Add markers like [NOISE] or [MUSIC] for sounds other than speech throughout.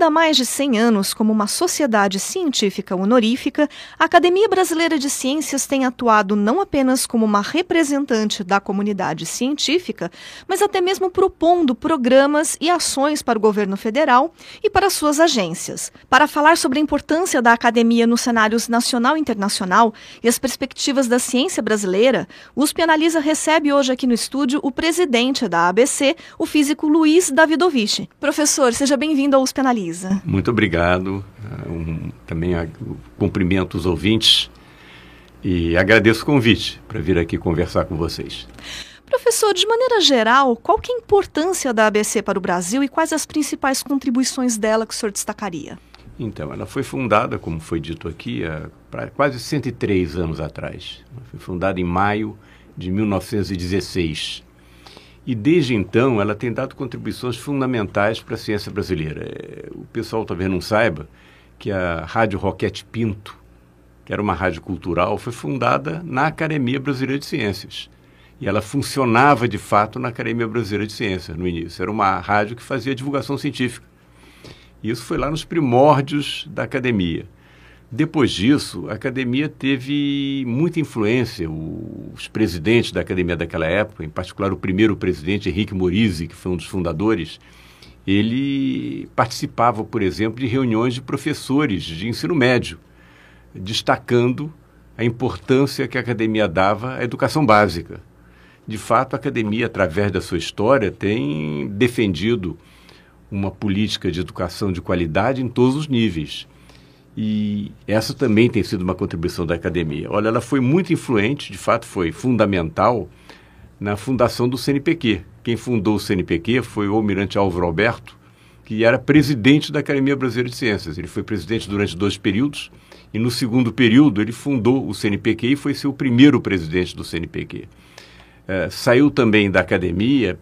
Criada há mais de 100 anos como uma sociedade científica honorífica, a Academia Brasileira de Ciências tem atuado não apenas como uma representante da comunidade científica, mas até mesmo propondo programas e ações para o governo federal e para suas agências. Para falar sobre a importância da academia nos cenários nacional e internacional e as perspectivas da ciência brasileira, o USP Analisa recebe hoje aqui no estúdio o presidente da ABC, o físico Luiz Davidovich. Professor, seja bem-vindo ao USP Analisa. Muito obrigado. Um, também a, cumprimento os ouvintes e agradeço o convite para vir aqui conversar com vocês. Professor, de maneira geral, qual que é a importância da ABC para o Brasil e quais as principais contribuições dela que o senhor destacaria? Então, ela foi fundada, como foi dito aqui, há quase 103 anos atrás. foi fundada em maio de 1916. E desde então ela tem dado contribuições fundamentais para a ciência brasileira. É, o pessoal talvez não saiba que a Rádio Roquete Pinto, que era uma rádio cultural, foi fundada na Academia Brasileira de Ciências. E ela funcionava de fato na Academia Brasileira de Ciências no início. Era uma rádio que fazia divulgação científica. E isso foi lá nos primórdios da academia. Depois disso, a academia teve muita influência. Os presidentes da academia daquela época, em particular o primeiro presidente, Henrique Morizzi, que foi um dos fundadores, ele participava, por exemplo, de reuniões de professores de ensino médio, destacando a importância que a academia dava à educação básica. De fato, a academia, através da sua história, tem defendido uma política de educação de qualidade em todos os níveis e essa também tem sido uma contribuição da academia. Olha, ela foi muito influente, de fato foi fundamental na fundação do CNPq. Quem fundou o CNPq foi o almirante Álvaro Alberto, que era presidente da Academia Brasileira de Ciências. Ele foi presidente durante dois períodos e no segundo período ele fundou o CNPq e foi seu primeiro presidente do CNPq. É, saiu também da academia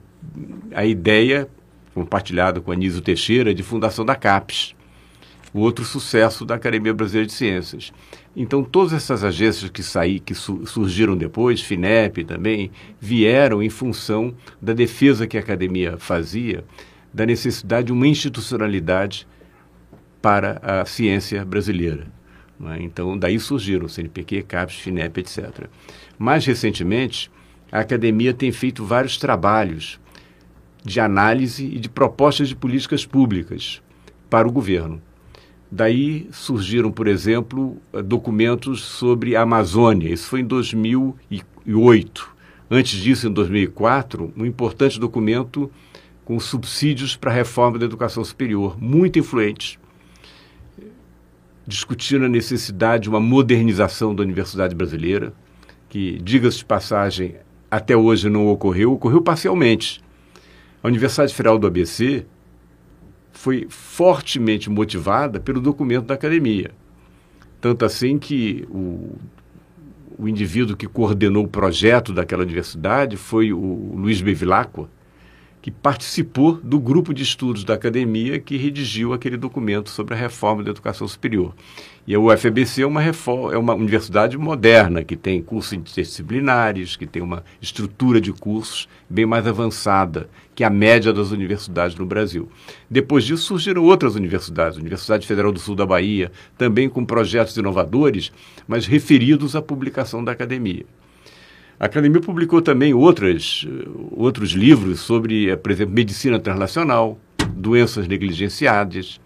a ideia, compartilhada com Anísio Teixeira, de fundação da CAPES, o outro sucesso da Academia Brasileira de Ciências. Então, todas essas agências que saí, que su surgiram depois, FINEP também, vieram em função da defesa que a academia fazia da necessidade de uma institucionalidade para a ciência brasileira. É? Então, daí surgiram o CNPq, CAPES, FINEP, etc. Mais recentemente, a academia tem feito vários trabalhos de análise e de propostas de políticas públicas para o governo. Daí surgiram, por exemplo, eh, documentos sobre a Amazônia. Isso foi em 2008. Antes disso, em 2004, um importante documento com subsídios para a reforma da educação superior, muito influente, discutindo a necessidade de uma modernização da universidade brasileira, que, diga-se de passagem, até hoje não ocorreu, ocorreu parcialmente. A Universidade Federal do ABC foi fortemente motivada pelo documento da academia. Tanto assim que o, o indivíduo que coordenou o projeto daquela universidade foi o Luiz Bevilacqua, que participou do grupo de estudos da academia que redigiu aquele documento sobre a reforma da educação superior. E a UFBC é uma, reforma, é uma universidade moderna, que tem cursos interdisciplinares, que tem uma estrutura de cursos bem mais avançada que a média das universidades no Brasil. Depois disso surgiram outras universidades, a Universidade Federal do Sul da Bahia, também com projetos inovadores, mas referidos à publicação da academia. A academia publicou também outras, outros livros sobre, eh, por exemplo, medicina translacional, doenças negligenciadas,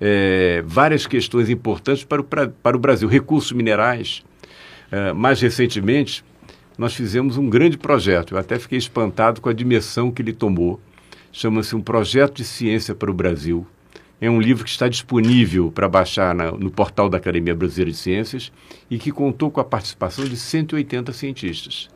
é, várias questões importantes para o, para o Brasil, recursos minerais. É, mais recentemente, nós fizemos um grande projeto, eu até fiquei espantado com a dimensão que ele tomou. Chama-se Um Projeto de Ciência para o Brasil. É um livro que está disponível para baixar na, no portal da Academia Brasileira de Ciências e que contou com a participação de 180 cientistas.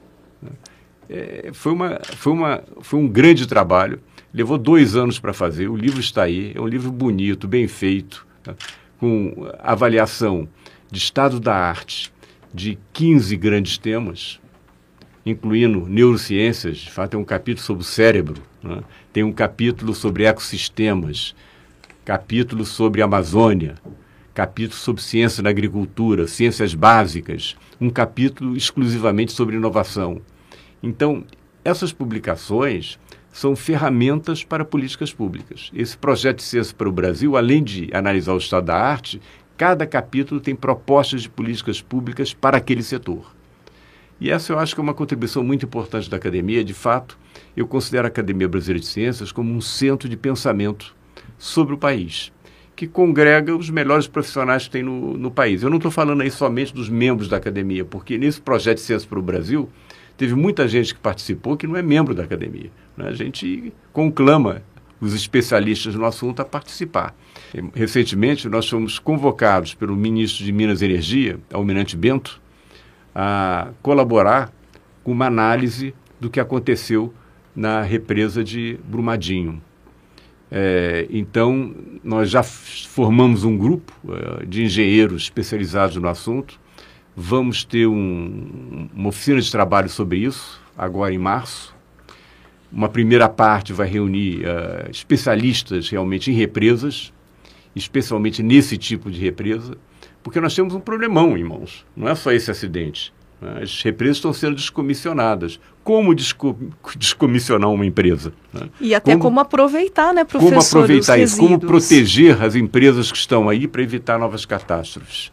É, foi, uma, foi, uma, foi um grande trabalho. Levou dois anos para fazer. O livro está aí. É um livro bonito, bem feito, tá? com avaliação de estado da arte de 15 grandes temas. incluindo neurociências, de fato, tem um capítulo sobre o cérebro, né? tem um capítulo sobre ecossistemas, capítulo sobre Amazônia, capítulo sobre ciência na agricultura, ciências básicas, um capítulo exclusivamente sobre inovação. Então, essas publicações são ferramentas para políticas públicas. Esse projeto de ciência para o Brasil, além de analisar o estado da arte, cada capítulo tem propostas de políticas públicas para aquele setor. E essa eu acho que é uma contribuição muito importante da academia. De fato, eu considero a Academia Brasileira de Ciências como um centro de pensamento sobre o país que congrega os melhores profissionais que tem no, no país. Eu não estou falando aí somente dos membros da academia, porque nesse projeto de Ciência para o Brasil, teve muita gente que participou que não é membro da academia. Né? A gente conclama os especialistas no assunto a participar. Recentemente, nós fomos convocados pelo ministro de Minas e Energia, Almirante Bento, a colaborar com uma análise do que aconteceu na represa de Brumadinho. É, então, nós já formamos um grupo é, de engenheiros especializados no assunto. Vamos ter um, uma oficina de trabalho sobre isso, agora em março. Uma primeira parte vai reunir uh, especialistas realmente em represas, especialmente nesse tipo de represa, porque nós temos um problemão, irmãos. Não é só esse acidente. Né? As represas estão sendo descomissionadas. Como desco descomissionar uma empresa? Né? E até como, como, aproveitar, né, professor? Como aproveitar isso? Como proteger as empresas que estão aí para evitar novas catástrofes?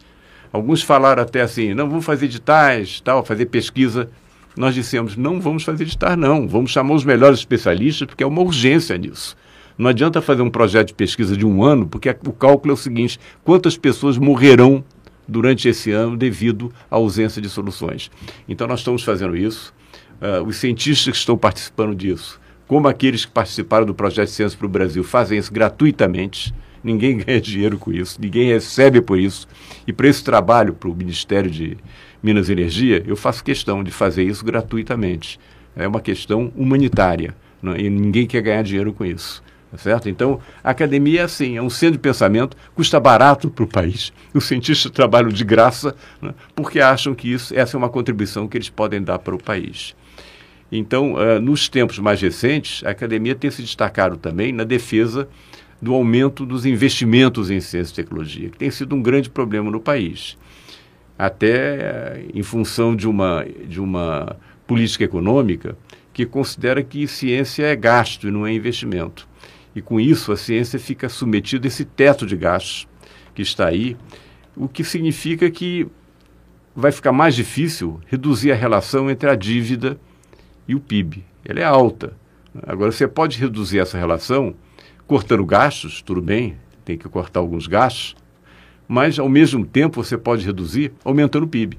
Alguns falaram até assim, não, vamos fazer editais, tal, fazer pesquisa. Nós dissemos, não vamos fazer editar, não. Vamos chamar os melhores especialistas, porque é uma urgência nisso. Não adianta fazer um projeto de pesquisa de um ano, porque o cálculo é o seguinte: quantas pessoas morrerão durante esse ano devido à ausência de soluções. Então, nós estamos fazendo isso. Uh, os cientistas que estão participando disso, como aqueles que participaram do projeto Ciência para o Brasil, fazem isso gratuitamente. Ninguém [LAUGHS] ganha dinheiro com isso, ninguém recebe por isso. E para esse trabalho, para o Ministério de Minas e Energia, eu faço questão de fazer isso gratuitamente. É uma questão humanitária não, e ninguém quer ganhar dinheiro com isso. Tá certo? Então, a academia é assim, é um centro de pensamento, custa barato para o país. Os cientistas trabalham de graça, né, porque acham que isso, essa é uma contribuição que eles podem dar para o país. Então, uh, nos tempos mais recentes, a academia tem se destacado também na defesa do aumento dos investimentos em ciência e tecnologia, que tem sido um grande problema no país. Até uh, em função de uma, de uma política econômica que considera que ciência é gasto e não é investimento. E com isso a ciência fica submetida a esse teto de gastos que está aí, o que significa que vai ficar mais difícil reduzir a relação entre a dívida e o PIB. Ela é alta. Agora você pode reduzir essa relação cortando gastos, tudo bem, tem que cortar alguns gastos, mas ao mesmo tempo você pode reduzir aumentando o PIB.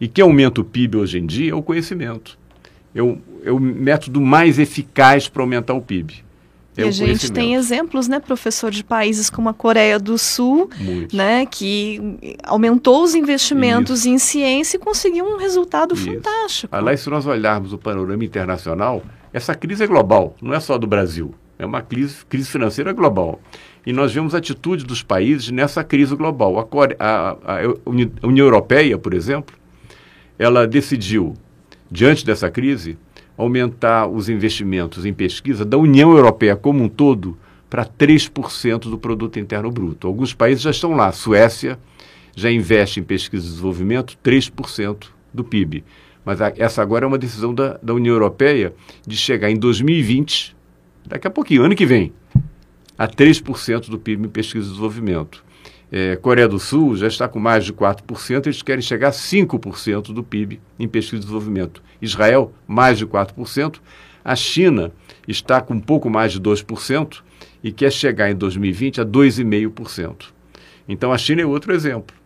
E quem aumenta o PIB hoje em dia é o conhecimento. É o, é o método mais eficaz para aumentar o PIB. É e a gente tem exemplos, né, professor, de países como a Coreia do Sul, Muito. né, que aumentou os investimentos Isso. em ciência e conseguiu um resultado Isso. fantástico. Aliás, se nós olharmos o panorama internacional, essa crise é global, não é só do Brasil. É uma crise, crise financeira global. E nós vemos a atitude dos países nessa crise global. A, a, a, União Europeia, por exemplo, ela decidiu, diante dessa crise, aumentar os investimentos em pesquisa da União Europeia como um todo para 3% do produto interno bruto. Alguns países já estão lá. Suécia já investe em pesquisa e desenvolvimento 3% do PIB. Mas a, essa agora é uma decisão da, da União Europeia de chegar em 2020, daqui a pouquinho, ano que vem, a 3% do PIB em pesquisa e desenvolvimento. É, Coreia do Sul já está com mais de 4%, eles querem chegar a 5% do PIB em pesquisa e desenvolvimento. Israel, mais de 4%. A China está com um pouco mais de 2% e quer chegar em 2020 a 2,5%. Então a China é outro exemplo.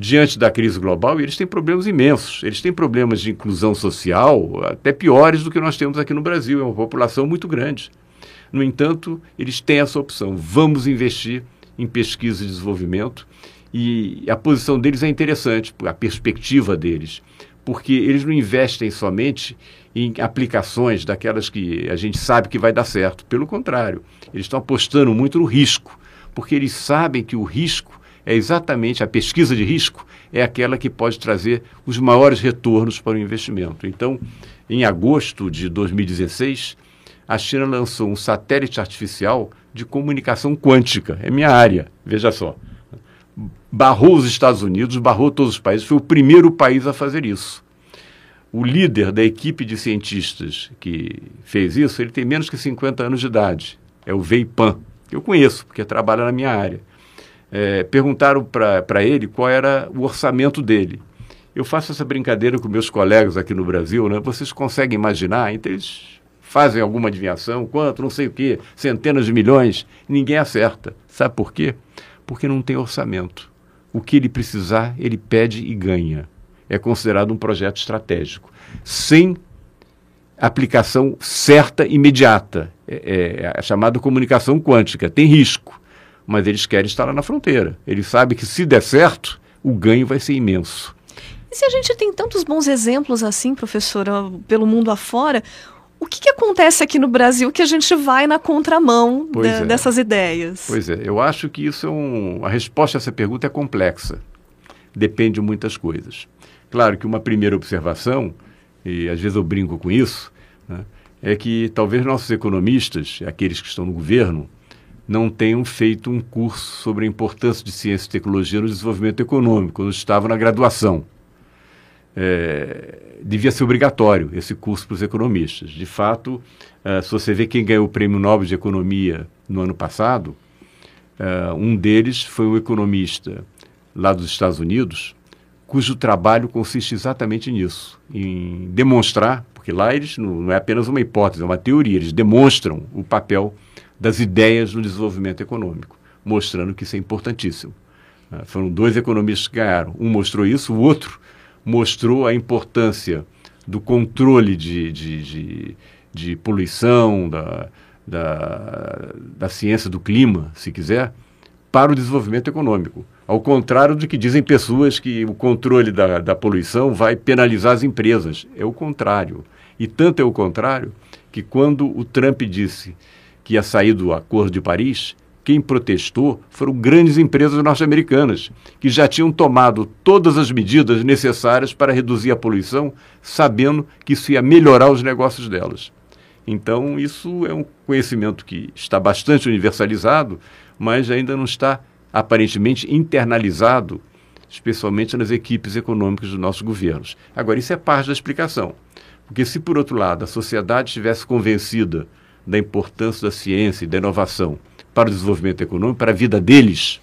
Diante da crise global, eles têm problemas imensos. Eles têm problemas de inclusão social, até piores do que nós temos aqui no Brasil. É uma população muito grande. No entanto, eles têm essa opção. Vamos investir em pesquisa e desenvolvimento. E a posição deles é interessante, a perspectiva deles, porque eles não investem somente em aplicações daquelas que a gente sabe que vai dar certo. Pelo contrário, eles estão apostando muito no risco, porque eles sabem que o risco é exatamente a pesquisa de risco é aquela que pode trazer os maiores retornos para o investimento. Então, em agosto de 2016, a China lançou um satélite artificial de comunicação quântica. É minha área, veja só. Barrou os Estados Unidos, barrou todos os países, foi o primeiro país a fazer isso. O líder da equipe de cientistas que fez isso, ele tem menos que 50 anos de idade. É o Wei Pan, que eu conheço, porque trabalha na minha área. É, perguntaram para ele qual era o orçamento dele. Eu faço essa brincadeira com meus colegas aqui no Brasil, né? Vocês conseguem imaginar? Então eles fazem alguma adivinhação, quanto, não sei o quê, centenas de milhões, ninguém acerta. Sabe por quê? Porque não tem orçamento. O que ele precisar, ele pede e ganha é considerado um projeto estratégico, sem aplicação certa imediata. É, é, é chamada comunicação quântica. Tem risco, mas eles querem estar lá na fronteira. Eles sabem que se der certo, o ganho vai ser imenso. E se a gente tem tantos bons exemplos assim, professora, pelo mundo afora, o que, que, acontece aqui no Brasil que a gente vai na contramão é. dessas ideias? Pois é, eu acho que isso é um. A resposta a essa pergunta é complexa. Depende de muitas coisas. Claro que uma primeira observação, e às vezes eu brinco com isso, né, é que talvez nossos economistas, aqueles que estão no governo, não tenham feito um curso sobre a importância de ciência e tecnologia no desenvolvimento econômico, quando estavam na graduação. É, devia ser obrigatório esse curso para os economistas. De fato, uh, se você vê quem ganhou o Prêmio Nobel de Economia no ano passado, uh, um deles foi um economista lá dos Estados Unidos, cujo trabalho consiste exatamente nisso, em demonstrar, porque lá eles não, não é apenas uma hipótese, é uma teoria, eles demonstram o papel das ideias no desenvolvimento econômico, mostrando que isso é importantíssimo. Uh, foram dois economistas que ganharam. Um mostrou isso, o outro mostrou a importância do controle de, de, de, de poluição, da, da, da ciência do clima, se quiser, para o desenvolvimento econômico. Ao contrário do que dizem pessoas que o controle da, da poluição vai penalizar as empresas. É o contrário. E tanto é o contrário que quando o Trump disse que ia sair do Acordo de Paris, quem protestou foram grandes empresas norte-americanas, que já tinham tomado todas as medidas necessárias para reduzir a poluição, sabendo que isso ia melhorar os negócios delas. Então, isso é um conhecimento que está bastante universalizado, mas ainda não está aparentemente internalizado, especialmente nas equipes econômicas dos nossos governos. Agora, isso é parte da explicação. Porque se, por outro lado, a sociedade estivesse convencida da importância da ciência e da inovação para o desenvolvimento econômico, para a vida deles,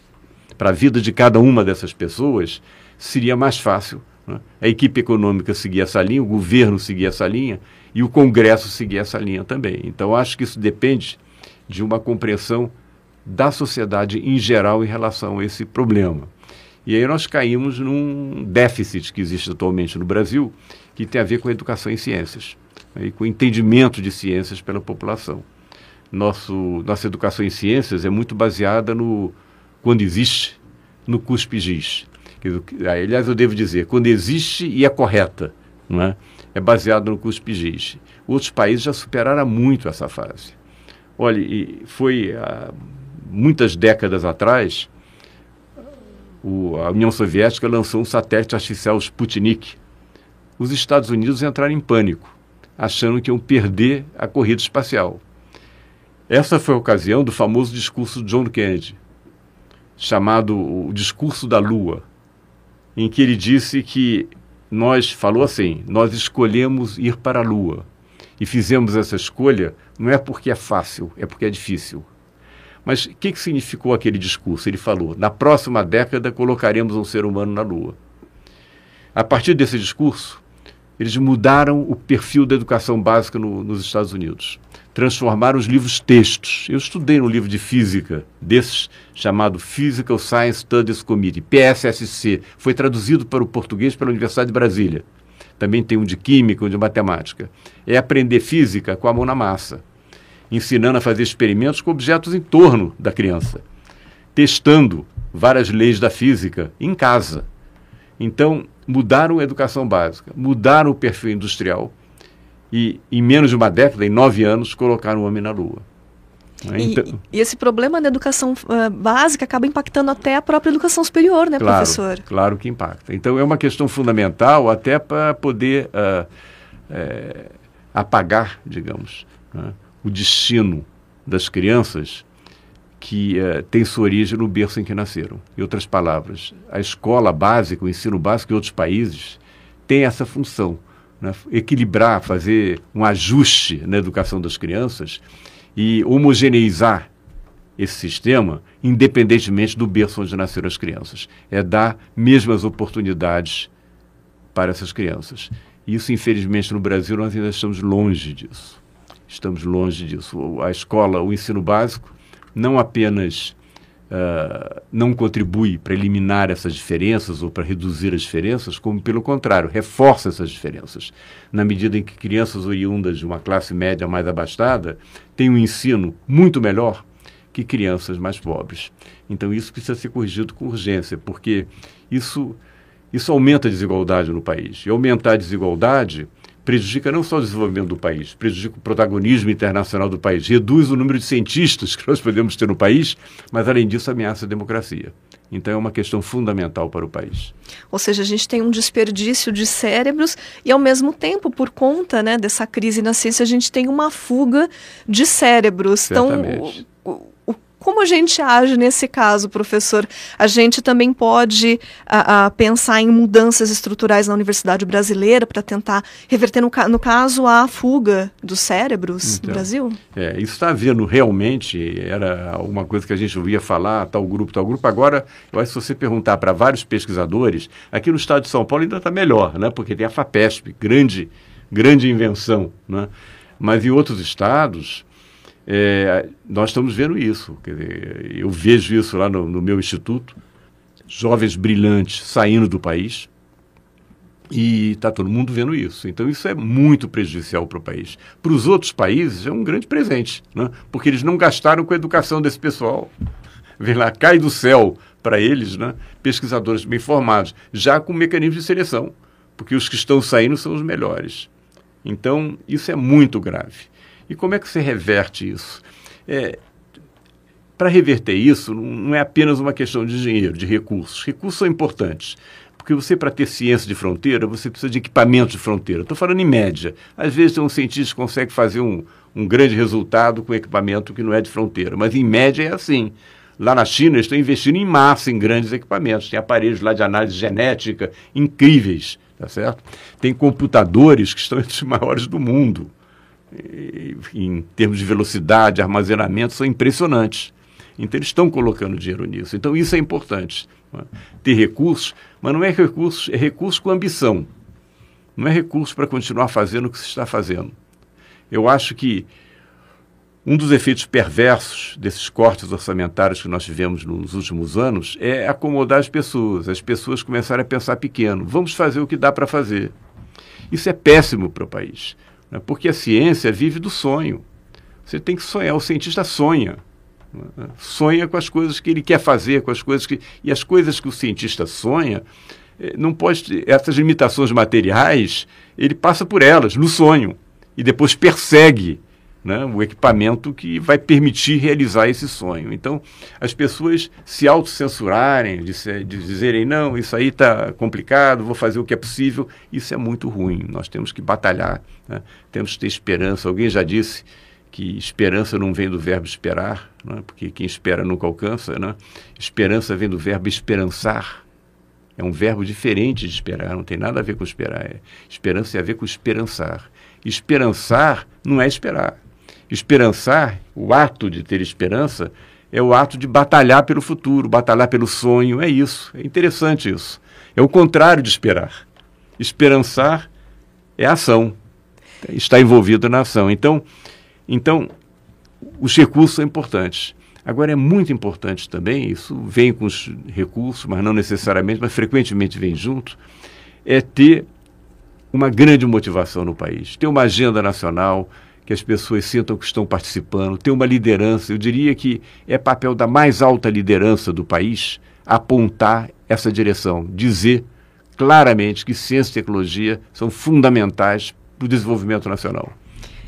para a vida de cada uma dessas pessoas, seria mais fácil né? a equipe econômica seguir essa linha, o governo seguir essa linha e o Congresso seguir essa linha também. Então, acho que isso depende de uma compreensão da sociedade em geral em relação a esse problema. E aí nós caímos num déficit que existe atualmente no Brasil, que tem a ver com a educação em ciências, e com entendimento de ciências pela população. Nosso, nossa educação em ciências é muito baseada no, quando existe, no cuspe-giz. Aliás, eu devo dizer, quando existe e é correta, não é? é baseado no cuspe-giz. Outros países já superaram muito essa fase. Olha, foi há muitas décadas atrás, o, a União Soviética lançou um satélite artificial Sputnik. Os Estados Unidos entraram em pânico, achando que iam perder a corrida espacial. Essa foi a ocasião do famoso discurso de John Kennedy, chamado o Discurso da Lua, em que ele disse que nós, falou assim, nós escolhemos ir para a Lua. E fizemos essa escolha não é porque é fácil, é porque é difícil. Mas o que, que significou aquele discurso? Ele falou: na próxima década colocaremos um ser humano na Lua. A partir desse discurso, eles mudaram o perfil da educação básica no, nos Estados Unidos. Transformaram os livros textos. Eu estudei no livro de física desses, chamado Physical Science Studies Committee, PSSC. Foi traduzido para o português pela Universidade de Brasília. Também tem um de química, um de matemática. É aprender física com a mão na massa ensinando a fazer experimentos com objetos em torno da criança, testando várias leis da física em casa. Então, mudaram a educação básica, mudaram o perfil industrial e, em menos de uma década, em nove anos, colocaram o homem na Lua. Né? Então, e, e, esse problema da educação uh, básica acaba impactando até a própria educação superior, né, claro, professor? Claro que impacta. Então, é uma questão fundamental até para poder uh, é, apagar, digamos, né, o destino das crianças que uh, tem sua origem no berço em que nasceram. Em outras palavras, a escola básica, o ensino básico em outros países tem essa função, né, equilibrar, fazer um ajuste na educação das crianças e homogeneizar esse sistema, independentemente do berço onde nasceram as crianças. É dar mesmas oportunidades para essas crianças. Isso, infelizmente, no Brasil nós ainda estamos longe disso. Estamos longe disso. A escola, o ensino básico, não apenas uh, não contribui para eliminar essas diferenças ou para reduzir as diferenças, como, pelo contrário, reforça essas diferenças. Na medida em que crianças oriundas de uma classe média mais abastada têm um ensino muito melhor que crianças mais pobres. Então, isso precisa ser corrigido com urgência, porque isso, isso aumenta a desigualdade no país. E aumentar a desigualdade prejudica não só o desenvolvimento do país, prejudica o protagonismo internacional do país, reduz o número de cientistas que nós podemos ter no país, mas, além disso, ameaça a democracia. Então é uma questão fundamental para o país. Ou seja, a gente tem um desperdício de cérebros e, ao mesmo tempo, por conta né, dessa crise na ciência, a gente tem uma fuga de cérebros. Certamente. Então, como a gente age nesse caso, professor? A gente também pode a, a pensar em mudanças estruturais na universidade brasileira para tentar reverter, no, no, caso, a fuga dos cérebros então, no Brasil? É, isso está havendo realmente, era uma coisa que a gente ouvia falar, tal grupo, tal grupo. Agora, eu acho que se você perguntar para vários pesquisadores, aqui no estado de São Paulo ainda está melhor, né? porque tem a FAPESP, grande, grande invenção. Né? Mas em outros estados é, nós estamos vendo isso. Dizer, eu vejo isso lá no, no, meu instituto, jovens brilhantes saindo do país, e está todo mundo vendo isso. Então, isso é muito prejudicial para o país. Para os outros países, é um grande presente, né? porque eles não gastaram com a educação desse pessoal. Vem lá, cai do céu para eles, né? pesquisadores bem formados, já com mecanismos de seleção, porque os que estão saindo são os melhores. Então, isso é muito grave. E como é que você reverte isso? É, para reverter isso, não é apenas uma questão de dinheiro, de recursos. Recursos são importantes. Porque você, para ter ciência de fronteira, você precisa de equipamento de fronteira. Estou falando em média. Às vezes, um cientista consegue fazer um, um grande resultado com equipamento que não é de fronteira. Mas, em média, é assim. Lá na China, eles estão investindo em massa em grandes equipamentos. Tem aparelhos lá de análise genética incríveis, tá certo? Tem computadores que estão entre os [LAUGHS] maiores do mundo em termos de velocidade, armazenamento, são impressionantes. Então, eles estão colocando dinheiro nisso. Então, isso é importante. É? Ter recursos, mas não é recurso, é recurso com ambição. Não é recurso para continuar fazendo o que se está fazendo. Eu acho que um dos efeitos perversos desses cortes orçamentários que nós tivemos nos últimos anos é acomodar as pessoas. As pessoas começarem a pensar pequeno. Vamos fazer o que dá para fazer. Isso é péssimo para o país. Né? Porque a ciência vive do sonho. Você tem que sonhar, o cientista sonha. Né? Sonha com as coisas que ele quer fazer, com as coisas que. E as coisas que o cientista sonha, eh, não pode. Essas limitações materiais, ele passa por elas, no sonho. E depois persegue né, o equipamento que vai permitir realizar esse sonho. Então, as pessoas se autocensurarem, de, de dizerem, não, isso aí está complicado, vou fazer o que é possível, isso é muito ruim. Nós temos que batalhar, né? temos que ter esperança. Alguém já disse que esperança não vem do verbo esperar, né? porque quem espera nunca alcança. Né? Esperança vem do verbo esperançar. É um verbo diferente de esperar, não tem nada a ver com esperar. É, esperança tem a ver com esperançar. Esperançar não é esperar. Esperançar, o ato de ter esperança, é o ato de batalhar pelo futuro, batalhar pelo sonho. É isso. É interessante isso. É o contrário de esperar. Esperançar é ação. Está envolvido na ação. Então, então os recursos são importantes. Agora, é muito importante também, isso vem com os recursos, mas não necessariamente, mas frequentemente vem junto, é ter uma grande motivação no país, ter uma agenda nacional, que as pessoas sintam que estão participando, ter uma liderança. Eu diria que é papel da mais alta liderança do país apontar essa direção, dizer claramente que ciência e tecnologia são fundamentais para o desenvolvimento nacional.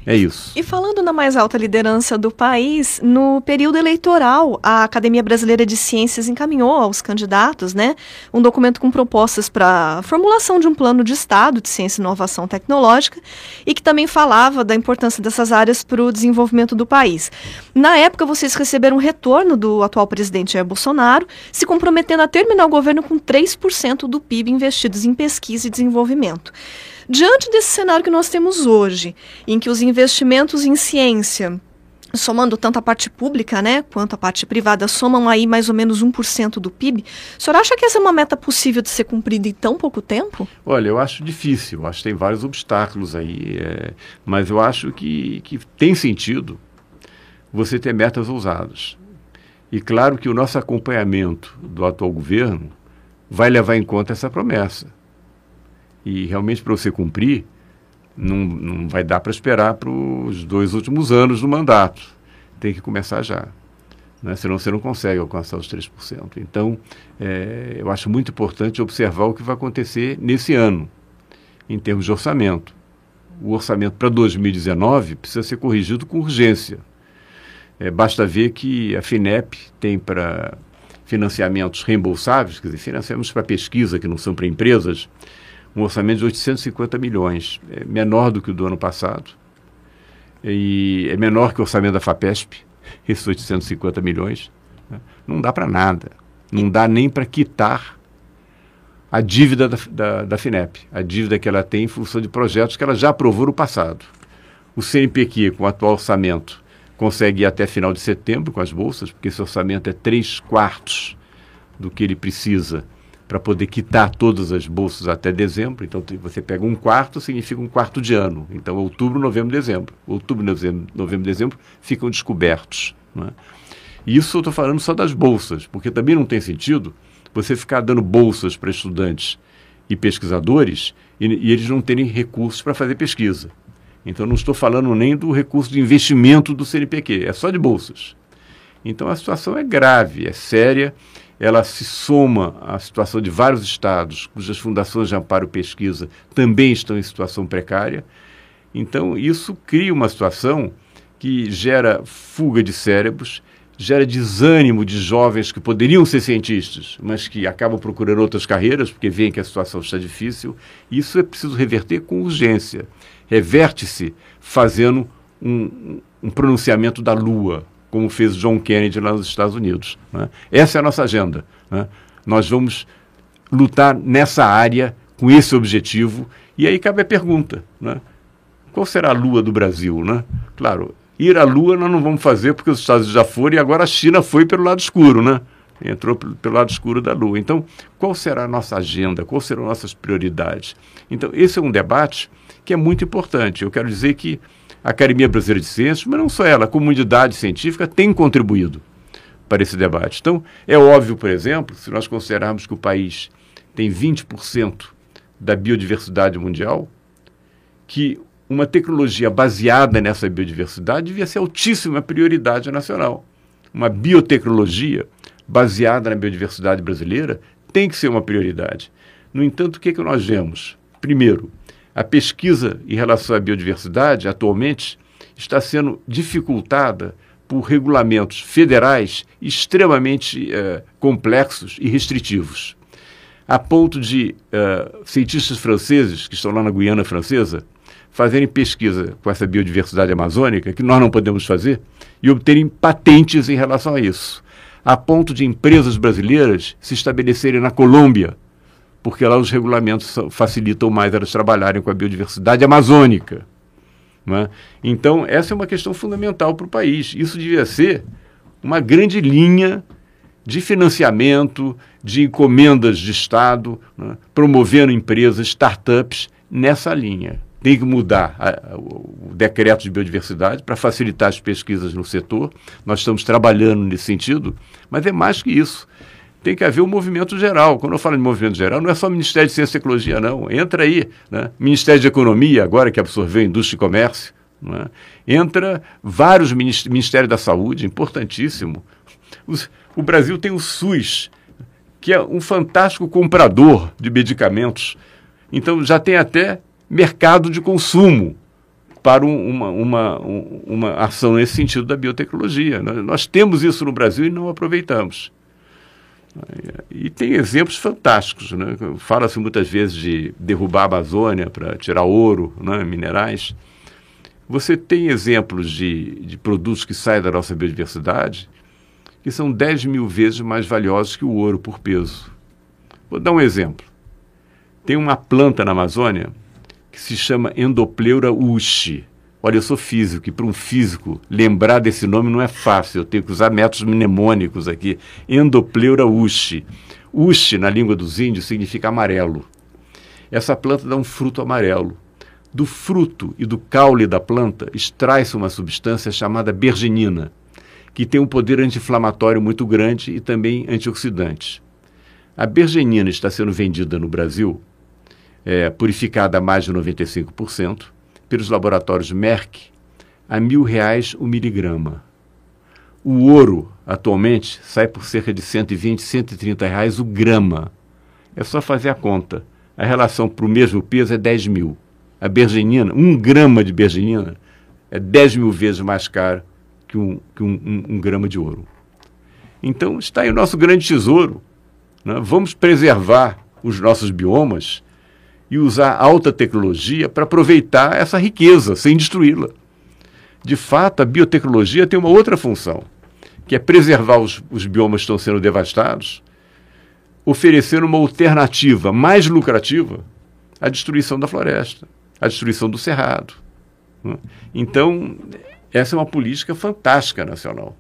É isso. E falando na mais alta liderança do país, no período eleitoral, a Academia Brasileira de Ciências encaminhou aos candidatos né, um documento com propostas para formulação de um plano de Estado de ciência e inovação tecnológica e que também falava da importância dessas áreas para o desenvolvimento do país. Na época, vocês receberam um retorno do atual presidente Jair Bolsonaro, se comprometendo a terminar o governo com 3% do PIB investidos em pesquisa e desenvolvimento. Diante desse cenário que nós temos hoje, em que os investimentos em ciência somando tanto a parte pública, né, quanto a parte privada, somam aí mais ou menos 1% do PIB. O senhor acha que essa é uma meta possível de ser cumprida em tão pouco tempo? Olha, eu acho difícil, acho que tem vários obstáculos aí, é, mas eu acho que, que tem sentido você ter metas ousadas. E claro que o nosso acompanhamento do atual governo vai levar em conta essa promessa. E realmente para você cumprir, não, não vai dar para esperar para os dois últimos anos do mandato. Tem que começar já. Né? Senão você não consegue alcançar os 3%. Então, é, eu acho muito importante observar o que vai acontecer nesse ano, em termos de orçamento. O orçamento para 2019 precisa ser corrigido com urgência. É, basta ver que a FINEP tem para financiamentos reembolsáveis, quer dizer, financiamentos para pesquisa que não são para empresas, um orçamento de 850 milhões, é menor do que o do ano passado, e é menor que o orçamento da FAPESP, [LAUGHS] esses 850 milhões. Né? Não dá para nada, não dá nem para quitar a dívida da, da, da, FINEP, a dívida que ela tem em função de projetos que ela já aprovou no passado. O CNPq, com o atual orçamento, consegue ir até final de setembro com as bolsas, porque esse orçamento é três quartos do que ele precisa para poder quitar todas as bolsas até dezembro. Então você pega um quarto, significa um quarto de ano. Então outubro, novembro, dezembro. Outubro, novembro, novembro dezembro ficam descobertos. Né? Isso eu estou falando só das bolsas, porque também não tem sentido você ficar dando bolsas para estudantes e pesquisadores e, e eles não terem recursos para fazer pesquisa. Então não estou falando nem do recurso de investimento do CNPq, é só de bolsas. Então a situação é grave, é séria ela se soma à situação de vários estados cujas fundações de amparo pesquisa também estão em situação precária. Então, isso cria uma situação que gera fuga de cérebros, gera desânimo de jovens que poderiam ser cientistas, mas que acabam procurando outras carreiras porque veem que a situação está difícil. Isso é preciso reverter com urgência. Reverte-se fazendo um, um pronunciamento da Lua, como fez John Kennedy lá nos Estados Unidos. Né? Essa é a nossa agenda. Né? Nós vamos lutar nessa área com esse objetivo. E aí cabe a pergunta: né? qual será a lua do Brasil? Né? Claro, ir à lua nós não vamos fazer porque os Estados Unidos já foram e agora a China foi pelo lado escuro, né? Entrou pelo lado escuro da lua. Então, qual será a nossa agenda? Quais serão nossas prioridades? Então, esse é um debate que é muito importante. Eu quero dizer que a Academia Brasileira de Ciências, mas não só ela, a comunidade científica tem contribuído para esse debate. Então, é óbvio, por exemplo, se nós considerarmos que o país tem 20% da biodiversidade mundial, que uma tecnologia baseada nessa biodiversidade devia ser altíssima prioridade nacional. Uma biotecnologia baseada na biodiversidade brasileira tem que ser uma prioridade. No entanto, o que, é que nós vemos? Primeiro, a pesquisa em relação à biodiversidade, atualmente, está sendo dificultada por regulamentos federais extremamente uh, complexos e restritivos, a ponto de uh, cientistas franceses, que estão lá na Guiana Francesa, fazerem pesquisa com essa biodiversidade amazônica, que nós não podemos fazer, e obterem patentes em relação a isso, a ponto de empresas brasileiras se estabelecerem na Colômbia porque lá os regulamentos facilitam mais elas trabalharem com a biodiversidade amazônica. É? Então, essa é uma questão fundamental para o país. Isso devia ser uma grande linha de financiamento, de encomendas de Estado, é? promovendo empresas, startups nessa linha. Tem que mudar a, o decreto de biodiversidade para facilitar as pesquisas no setor. Nós estamos trabalhando nesse sentido, mas é mais que isso tem que haver um movimento geral. Quando eu falo de movimento geral, não é só Ministério de Ciência e Tecnologia, não. Entra aí, né? Ministério de Economia, agora que absorveu Indústria e Comércio. Né? Entra vários Ministérios da Saúde, importantíssimo. Os, o Brasil tem o SUS, que é um fantástico comprador de medicamentos. Então já tem até mercado de consumo para um, uma, uma, uma ação nesse sentido da biotecnologia. Nós, nós temos isso no Brasil e não aproveitamos. E tem exemplos fantásticos. Né? Fala-se muitas vezes de derrubar a Amazônia para tirar ouro, né? minerais. Você tem exemplos de, de produtos que saem da nossa biodiversidade que são 10 mil vezes mais valiosos que o ouro por peso. Vou dar um exemplo. Tem uma planta na Amazônia que se chama Endopleura ushi. Olha, eu sou físico, e para um físico lembrar desse nome não é fácil, eu tenho que usar métodos mnemônicos aqui. Endopleura ushi. Ushi, na língua dos índios, significa amarelo. Essa planta dá um fruto amarelo. Do fruto e do caule da planta extrai-se uma substância chamada bergenina, que tem um poder anti-inflamatório muito grande e também antioxidante. A bergenina está sendo vendida no Brasil é, purificada a mais de 95%, pelos laboratórios Merck, a mil reais o miligrama. O ouro, atualmente, sai por cerca de 120, 130 reais o grama. É só fazer a conta. A relação para o mesmo peso é 10 mil. A bergenina, um grama de bergenina, é 10 mil vezes mais caro que um, que um, um, um grama de ouro. Então está aí o nosso grande tesouro. Né? Vamos preservar os nossos biomas e usar alta tecnologia para aproveitar essa riqueza sem destruí-la. De fato, a biotecnologia tem uma outra função, que é preservar os, os biomas que estão sendo devastados, oferecendo uma alternativa mais lucrativa à destruição da floresta, à destruição do cerrado. Né? Então, essa é uma política fantástica nacional.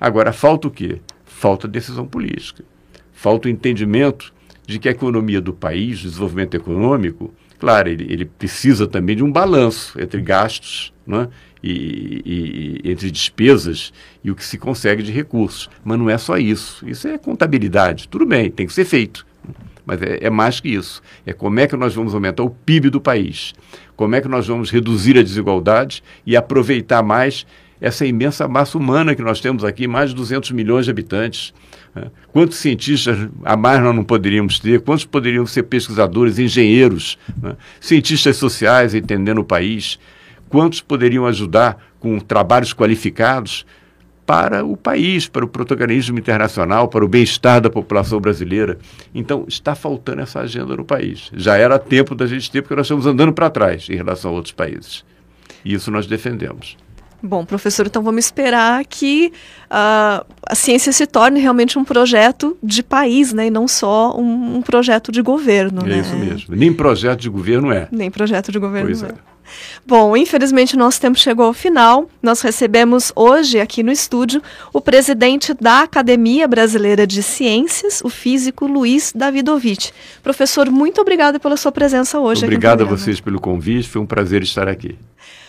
Agora, falta o quê? Falta decisão política. Falta o entendimento de que a economia do país, o desenvolvimento econômico, claro, ele, ele precisa também de um balanço entre gastos né, e, e, entre despesas e o que se consegue de recursos. Mas não é só isso. Isso é contabilidade. Tudo bem, tem que ser feito. Mas é, é mais que isso. É como é que nós vamos aumentar o PIB do país. Como é que nós vamos reduzir a desigualdade e aproveitar mais essa imensa massa humana que nós temos aqui, mais de 200 milhões de habitantes. Né? Quantos cientistas a mais nós não poderíamos ter? Quantos poderiam ser pesquisadores, engenheiros, né? cientistas sociais entendendo o país? Quantos poderiam ajudar com trabalhos qualificados para o país, para o protagonismo internacional, para o bem-estar da população brasileira? Então, está faltando essa agenda no país. Já era tempo da gente ter, porque nós estamos andando para trás em relação a outros países. E isso nós defendemos. Bom, professor, então vamos esperar que uh, a ciência se torne realmente um projeto de país, né? E não só um, um projeto de governo. É né? isso mesmo. Nem projeto de governo é. Nem projeto de governo pois é. é. Bom, infelizmente nosso tempo chegou ao final. Nós recebemos hoje aqui no estúdio o presidente da Academia Brasileira de Ciências, o físico Luiz Davidovich. Professor, muito obrigada pela sua presença hoje. Obrigado a vocês pelo convite, foi um prazer estar aqui.